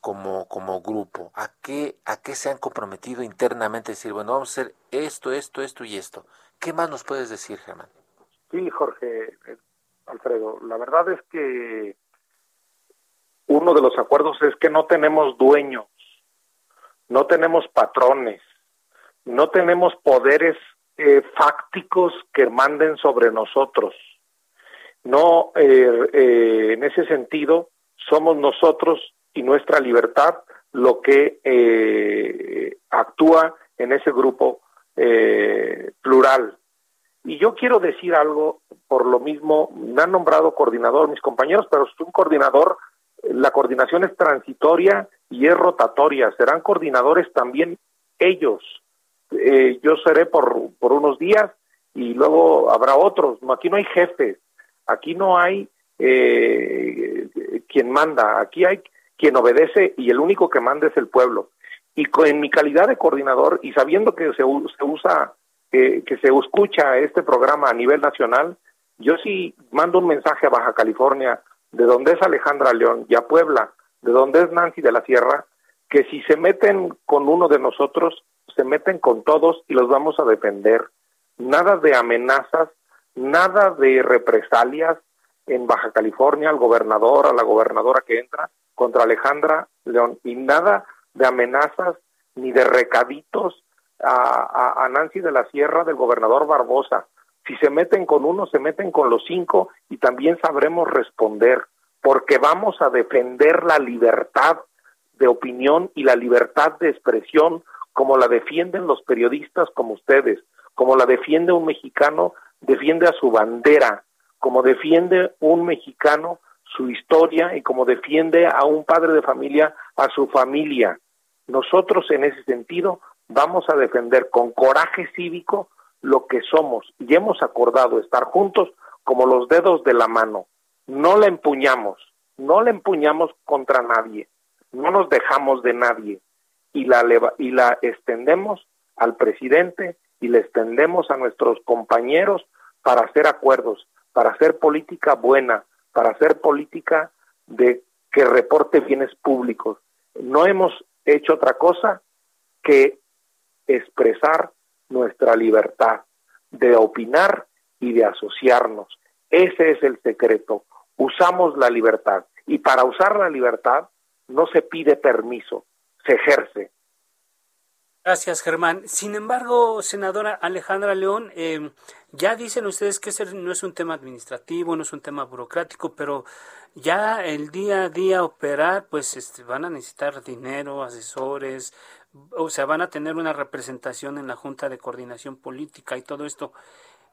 como, como grupo? ¿A qué, ¿A qué se han comprometido internamente? Decir, bueno, vamos a hacer esto, esto, esto y esto. ¿Qué más nos puedes decir, Germán? Sí, Jorge, eh, Alfredo, la verdad es que uno de los acuerdos es que no tenemos dueños, no tenemos patrones, no tenemos poderes eh, fácticos que manden sobre nosotros. No, eh, en ese sentido, somos nosotros y nuestra libertad lo que eh, actúa en ese grupo eh, plural. Y yo quiero decir algo, por lo mismo, me han nombrado coordinador mis compañeros, pero es un coordinador, la coordinación es transitoria y es rotatoria, serán coordinadores también ellos. Eh, yo seré por, por unos días y luego habrá otros. Aquí no hay jefes, aquí no hay eh, quien manda, aquí hay quien obedece y el único que manda es el pueblo. Y en mi calidad de coordinador y sabiendo que se, se usa, que se escucha este programa a nivel nacional, yo sí mando un mensaje a Baja California, de donde es Alejandra León, y a Puebla, de donde es Nancy de la Sierra, que si se meten con uno de nosotros, se meten con todos y los vamos a defender. Nada de amenazas, nada de represalias en Baja California al gobernador, a la gobernadora que entra, contra Alejandra León y nada de amenazas ni de recaditos a, Nancy de la Sierra del gobernador Barbosa. Si se meten con uno, se meten con los cinco y también sabremos responder, porque vamos a defender la libertad de opinión y la libertad de expresión como la defienden los periodistas como ustedes, como la defiende un mexicano, defiende a su bandera, como defiende un mexicano su historia y como defiende a un padre de familia a su familia. Nosotros en ese sentido vamos a defender con coraje cívico lo que somos y hemos acordado estar juntos como los dedos de la mano. No la empuñamos, no la empuñamos contra nadie, no nos dejamos de nadie y la, y la extendemos al presidente y le extendemos a nuestros compañeros para hacer acuerdos, para hacer política buena, para hacer política de que reporte bienes públicos. No hemos hecho otra cosa que expresar nuestra libertad de opinar y de asociarnos. Ese es el secreto. Usamos la libertad y para usar la libertad no se pide permiso, se ejerce. Gracias, Germán. Sin embargo, senadora Alejandra León, eh, ya dicen ustedes que ese no es un tema administrativo, no es un tema burocrático, pero ya el día a día operar, pues este, van a necesitar dinero, asesores, o sea, van a tener una representación en la Junta de Coordinación Política y todo esto.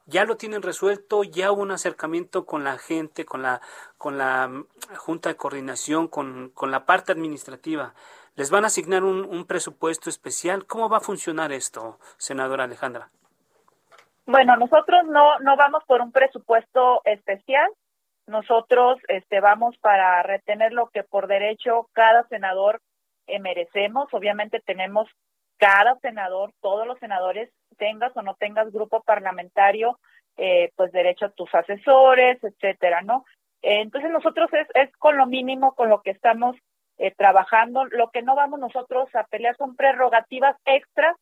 Ya lo tienen resuelto, ya hubo un acercamiento con la gente, con la, con la mm, Junta de Coordinación, con, con la parte administrativa les van a asignar un, presupuesto especial. ¿Cómo va a funcionar esto, senadora Alejandra? Bueno, nosotros no, no vamos por un presupuesto especial. Nosotros este, vamos para retener lo que por derecho cada senador merecemos. Obviamente tenemos cada senador, todos los senadores, tengas o no tengas grupo parlamentario, eh, pues derecho a tus asesores, etcétera, ¿no? entonces nosotros es, es con lo mínimo con lo que estamos eh, trabajando. Lo que no vamos nosotros a pelear son prerrogativas extras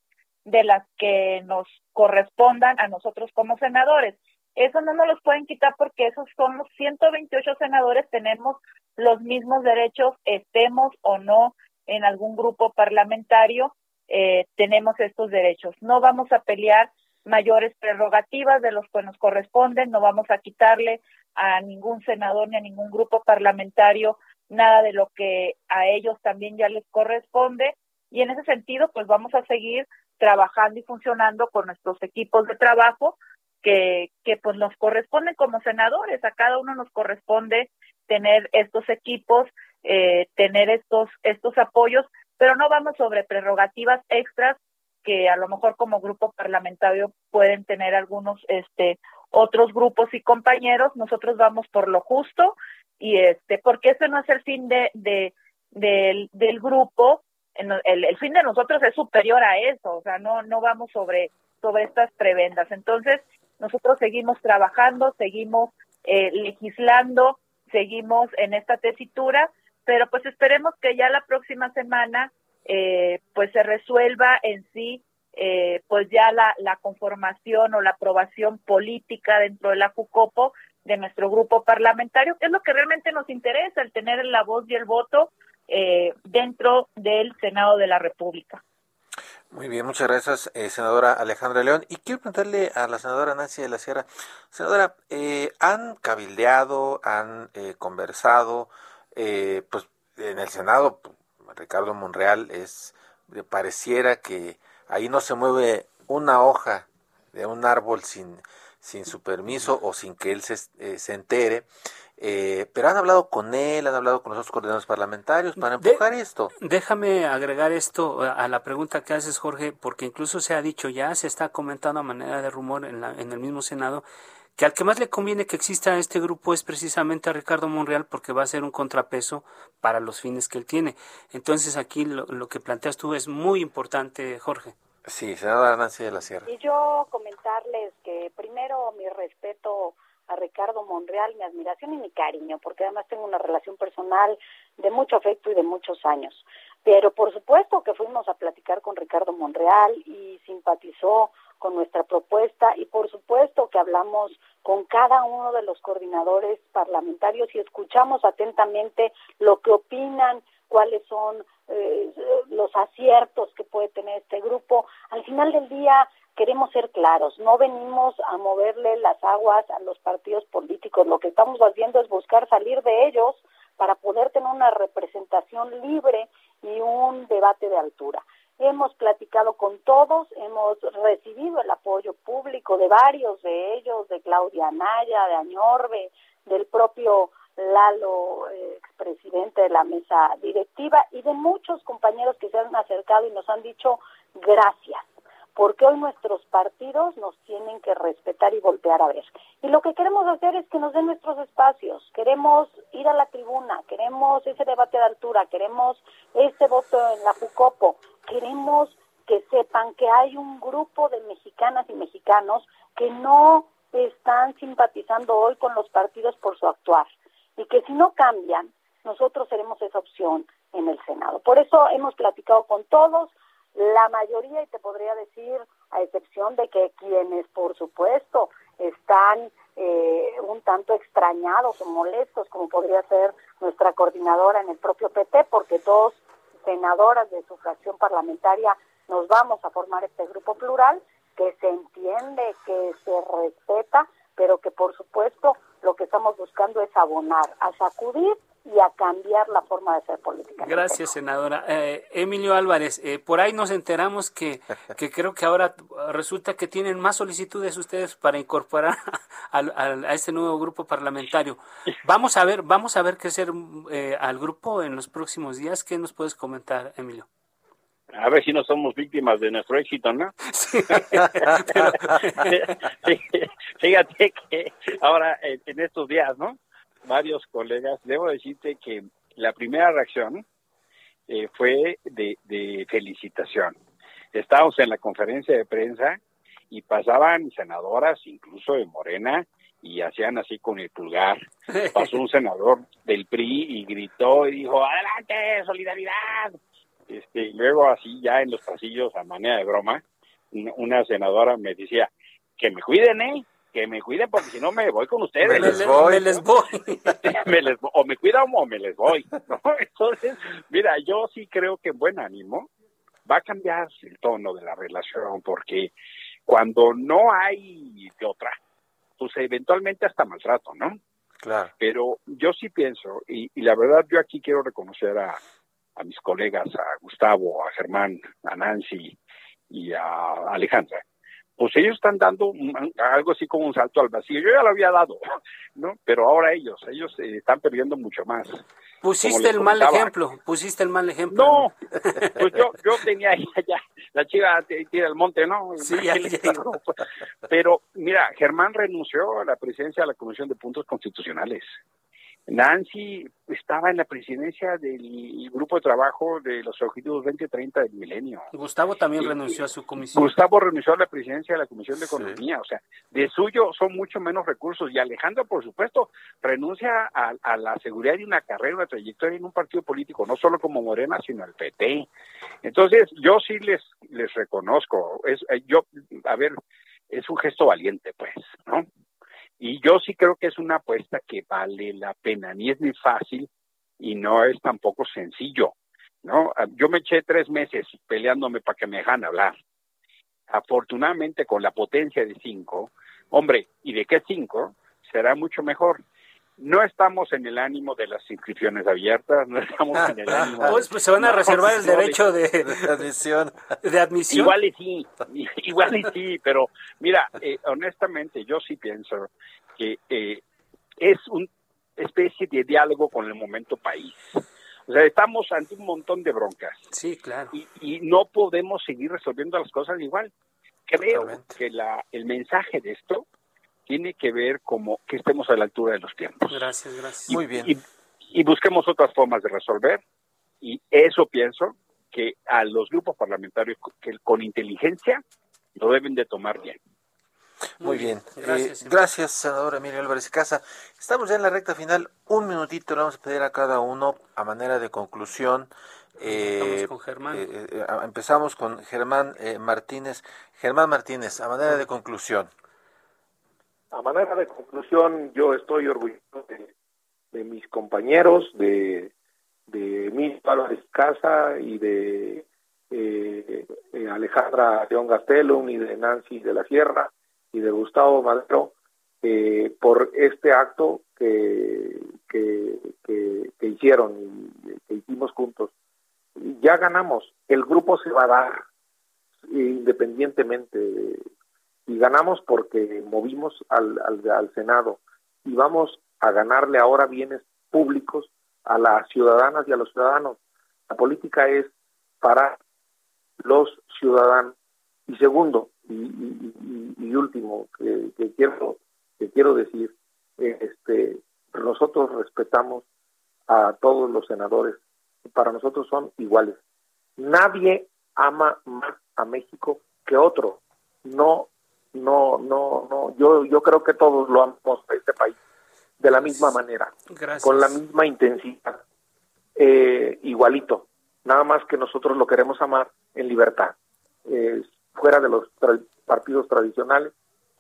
de las que nos correspondan a nosotros como senadores. Eso no nos los pueden quitar porque esos somos 128 senadores, tenemos los mismos derechos, estemos o no en algún grupo parlamentario, eh, tenemos estos derechos. No vamos a pelear mayores prerrogativas de los que nos corresponden, no vamos a quitarle a ningún senador ni a ningún grupo parlamentario nada de lo que a ellos también ya les corresponde. Y en ese sentido pues vamos a seguir trabajando y funcionando con nuestros equipos de trabajo que, que pues nos corresponden como senadores, a cada uno nos corresponde tener estos equipos, eh, tener estos, estos apoyos, pero no vamos sobre prerrogativas extras que a lo mejor como grupo parlamentario pueden tener algunos este otros grupos y compañeros, nosotros vamos por lo justo y este, porque ese no es el fin de, de, del, del grupo, el, el fin de nosotros es superior a eso, o sea, no, no vamos sobre, sobre estas prebendas. Entonces, nosotros seguimos trabajando, seguimos eh, legislando, seguimos en esta tesitura, pero pues esperemos que ya la próxima semana eh, pues se resuelva en sí eh, pues ya la, la conformación o la aprobación política dentro de la JUCOPO de nuestro grupo parlamentario, que es lo que realmente nos interesa, el tener la voz y el voto eh, dentro del Senado de la República. Muy bien, muchas gracias, eh, senadora Alejandra León. Y quiero preguntarle a la senadora Nancy de la Sierra, senadora, eh, ¿han cabildeado, han eh, conversado, eh, pues en el Senado, Ricardo Monreal es, pareciera que ahí no se mueve una hoja de un árbol sin, sin su permiso o sin que él se, eh, se entere. Eh, pero han hablado con él, han hablado con los otros coordinadores parlamentarios para empujar esto. Déjame agregar esto a la pregunta que haces, Jorge, porque incluso se ha dicho ya, se está comentando a manera de rumor en, la, en el mismo Senado, que al que más le conviene que exista este grupo es precisamente a Ricardo Monreal porque va a ser un contrapeso para los fines que él tiene. Entonces aquí lo, lo que planteas tú es muy importante, Jorge. Sí, senadora Nancy de la Sierra. Y yo comentarles que primero mi respeto a Ricardo Monreal, mi admiración y mi cariño, porque además tengo una relación personal de mucho afecto y de muchos años. Pero por supuesto que fuimos a platicar con Ricardo Monreal y simpatizó con nuestra propuesta y por supuesto que hablamos con cada uno de los coordinadores parlamentarios y escuchamos atentamente lo que opinan, cuáles son eh, los aciertos que puede tener este grupo. Al final del día queremos ser claros, no venimos a moverle las aguas a los partidos políticos, lo que estamos haciendo es buscar salir de ellos para poder tener una representación libre y un debate de altura. Hemos platicado con todos, hemos recibido el apoyo público de varios de ellos, de Claudia Anaya, de Añorbe, del propio Lalo, eh, expresidente de la mesa directiva, y de muchos compañeros que se han acercado y nos han dicho gracias, porque hoy nuestros partidos nos tienen que respetar y voltear a ver. Y lo que queremos hacer es que nos den nuestros espacios, queremos ir a la tribuna, queremos ese debate de altura, queremos ese voto en la FUCOPO, queremos que sepan que hay un grupo de mexicanas y mexicanos que no están simpatizando hoy con los partidos por su actuar y que si no cambian, nosotros seremos esa opción en el Senado. Por eso hemos platicado con todos, la mayoría, y te podría decir, a excepción de que quienes, por supuesto, están eh, un tanto extrañados o molestos, como podría ser nuestra coordinadora en el propio PT, porque dos senadoras de su fracción parlamentaria nos vamos a formar este grupo plural, que se entiende, que se respeta, pero que por supuesto lo que estamos buscando es abonar, a sacudir y a cambiar la forma de hacer política. Gracias, senadora. Eh, Emilio Álvarez, eh, por ahí nos enteramos que, <laughs> que creo que ahora resulta que tienen más solicitudes ustedes para incorporar <laughs> al, al, a este nuevo grupo parlamentario. Vamos a ver, vamos a ver qué hacer eh, al grupo en los próximos días. ¿Qué nos puedes comentar, Emilio? A ver si no somos víctimas de nuestro éxito, ¿no? <laughs> Sí, pero... Fíjate que ahora, en estos días, ¿no? Varios colegas, debo decirte que la primera reacción eh, fue de, de felicitación. Estábamos en la conferencia de prensa y pasaban senadoras, incluso de Morena, y hacían así con el pulgar. <laughs> Pasó un senador del PRI y gritó y dijo, adelante, solidaridad. Este, y luego así ya en los pasillos, a manera de broma, una senadora me decía, que me cuiden, ¿eh? Que me cuiden porque si no me voy con ustedes. Me les <laughs> voy. Me les voy. <laughs> me les, o me cuidan o me les voy. ¿no? <laughs> Entonces, mira, yo sí creo que en buen ánimo va a cambiar el tono de la relación porque cuando no hay de otra, pues eventualmente hasta maltrato, ¿no? Claro. Pero yo sí pienso, y, y la verdad yo aquí quiero reconocer a, a mis colegas, a Gustavo, a Germán, a Nancy y a Alejandra, pues ellos están dando un, algo así como un salto al vacío. Yo ya lo había dado, <laughs> ¿no? Pero ahora ellos, ellos eh, están perdiendo mucho más. Pusiste el mal ejemplo, pusiste el mal ejemplo. No, <laughs> pues yo, yo tenía ya, ya la chiva tira el monte, ¿no? Sí, ya, ya. <laughs> Pero mira, Germán renunció a la presidencia de la Comisión de Puntos Constitucionales Nancy estaba en la presidencia del grupo de trabajo de los Objetivos 2030 del Milenio. Gustavo también renunció a su comisión. Gustavo renunció a la presidencia de la Comisión de Economía, o sea, de suyo son mucho menos recursos. Y Alejandro, por supuesto, renuncia a, la seguridad de una carrera, una trayectoria en un partido político, no solo como Morena, sino el PT. Entonces, yo sí les, les reconozco. Es, eh, yo, a ver, es un gesto valiente, pues, ¿no? Y yo sí creo que es una apuesta que vale la pena, ni es ni fácil y no es tampoco sencillo, ¿no? Ah, yo me eché tres meses peleándome para que me dejan hablar. Afortunadamente con la potencia de cinco, hombre, ¿y de qué cinco? Será mucho mejor no estamos en el ánimo de las inscripciones abiertas, no estamos en el ánimo. Pues, pues se van a reservar el derecho de, admisión. De admisión. Igual y sí, <laughs> igual y sí, pero mira, eh, honestamente yo sí pienso que eh, es una especie de diálogo con el momento país. O sea, estamos ante un montón de broncas. Sí, claro. Y, y no podemos seguir resolviendo las cosas igual. Creo que la, el mensaje de esto tiene que ver como que estemos a la altura de los tiempos. Gracias, gracias. Muy bien. Y, busquemos otras formas de resolver. Y eso pienso que a los grupos parlamentarios que con inteligencia lo deben de tomar bien. Muy bien. Gracias, eh, gracias, senador Emilio Álvarez Casa. Estamos ya en la recta final. Un minutito le vamos a pedir a cada uno a manera de conclusión. Eh, con Germán. Eh, empezamos con Germán Martínez. Germán Martínez, a manera de conclusión. A manera de conclusión, yo estoy orgulloso de, mis compañeros, de, de Emilio Álvarez Casa y de eh, eh, Alejandra León Gastelum y de Nancy de la Sierra y de Gustavo Madero eh, por este acto que, que, que, hicieron y que hicimos juntos. Ya ganamos, el grupo se va a dar independientemente de, y ganamos porque movimos al, al, Senado y vamos a ganarle ahora bienes públicos a las ciudadanas y a los ciudadanos. La política es para los ciudadanos. Y segundo, y, último, que, quiero que quiero decir, este, nosotros respetamos a todos los senadores. Para nosotros son iguales. Nadie ama más a México que otro. No no, no, no, yo, yo creo que todos lo amamos a este país de la misma manera, con la misma intensidad, eh, igualito, nada más que nosotros lo queremos amar en libertad, eh, fuera de los partidos tradicionales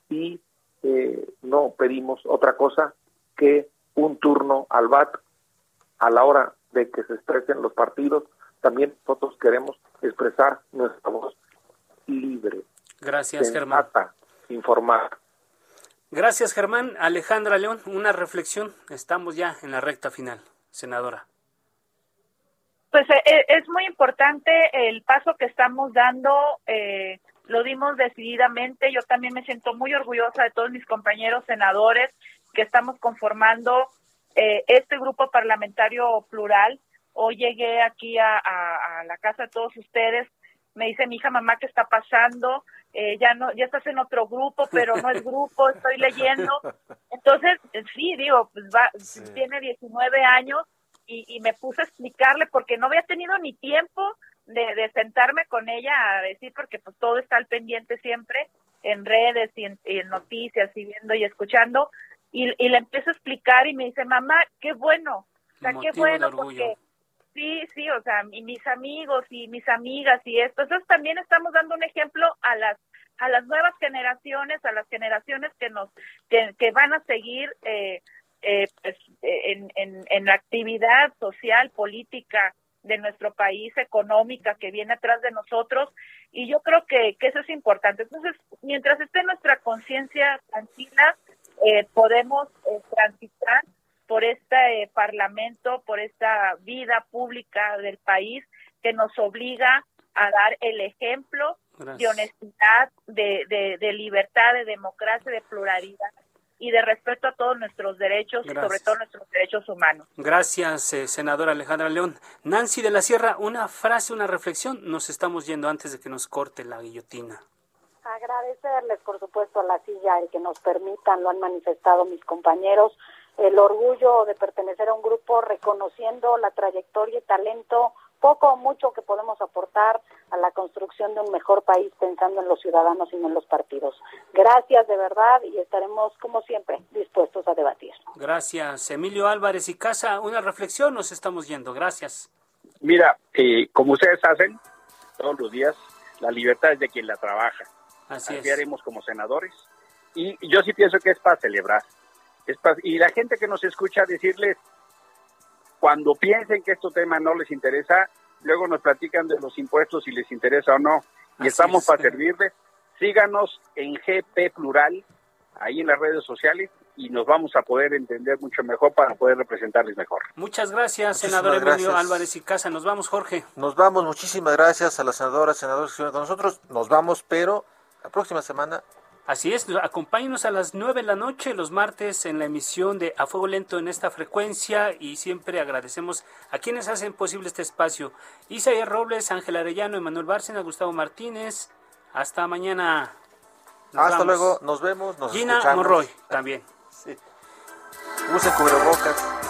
y eh, no pedimos otra cosa que un turno al BAT a la hora de que se expresen los partidos, también nosotros queremos expresar nuestra voz libre. Gracias, Germán informar. Gracias, Germán. Alejandra León, una reflexión. Estamos ya en la recta final, senadora. Pues eh, eh, es muy importante el paso que estamos dando. Eh, lo dimos decididamente. Yo también me siento muy orgullosa de todos mis compañeros senadores que estamos conformando este grupo parlamentario plural. Hoy llegué aquí a la casa de todos ustedes me dice mi hija, mamá, ¿qué está pasando? Eh, ya no, ya estás en otro grupo, pero no es <laughs> grupo, estoy leyendo. Entonces, sí, digo, pues va, tiene 19 años y, y, me puse a explicarle porque no había tenido ni tiempo de, de, sentarme con ella a decir, porque pues todo está al pendiente siempre en redes y en, noticias y viendo y escuchando. Y, y le empiezo a explicar y me dice, mamá, qué bueno, o sea, qué bueno, porque Sí, sí, o sea, y mis amigos y mis amigas y esto. Entonces también estamos dando un ejemplo a las a las nuevas generaciones, a las generaciones que nos que, que van a seguir eh, eh, pues, en, en, en la actividad social, política de nuestro país, económica que viene atrás de nosotros. Y yo creo que, que eso es importante. Entonces, mientras esté nuestra conciencia tranquila, eh, podemos eh, transitar por este Parlamento, por esta vida pública del país que nos obliga a dar el ejemplo de honestidad, de, de, libertad, de democracia, de pluralidad y de respeto a todos nuestros derechos y sobre todo nuestros derechos humanos. Gracias, eh, senadora Alejandra León. Nancy de la Sierra, una frase, una reflexión. Nos estamos yendo antes de que nos corte la guillotina. Agradecerles, por supuesto, a la silla el que nos permitan, lo han manifestado mis compañeros, el orgullo de pertenecer a un grupo reconociendo la trayectoria y talento poco o mucho que podemos aportar a la construcción de un mejor país pensando en los ciudadanos y no en los partidos. Gracias de verdad y estaremos como siempre dispuestos a debatir. Gracias. Emilio Álvarez y Casa, una reflexión, nos estamos yendo. Gracias. Mira, eh, como ustedes hacen todos los días, la libertad es de quien la trabaja. Así, Así haremos como senadores. Y yo sí pienso que es para celebrar. Y la gente que nos escucha decirles, cuando piensen que este tema no les interesa, luego nos platican de los impuestos si les interesa o no. Y Así estamos es. para servirles. Síganos en GP Plural, ahí en las redes sociales, y nos vamos a poder entender mucho mejor para poder representarles mejor. Muchas gracias, Muchísimas senador Emilio gracias. Álvarez y Casa. Nos vamos, Jorge. Nos vamos, muchísimas gracias a las senadoras, senadores que estuvieron con nosotros. Nos vamos, pero la próxima semana Así es, acompáñenos a las 9 de la noche los martes en la emisión de A Fuego Lento en esta frecuencia y siempre agradecemos a quienes hacen posible este espacio. Isaías Robles, Ángel Arellano, Emanuel Bárcena, Gustavo Martínez. Hasta mañana. Nos Hasta vamos. luego, nos vemos, nos Gina escuchamos. Monroy también. <laughs> Sí. Usen cubrebocas.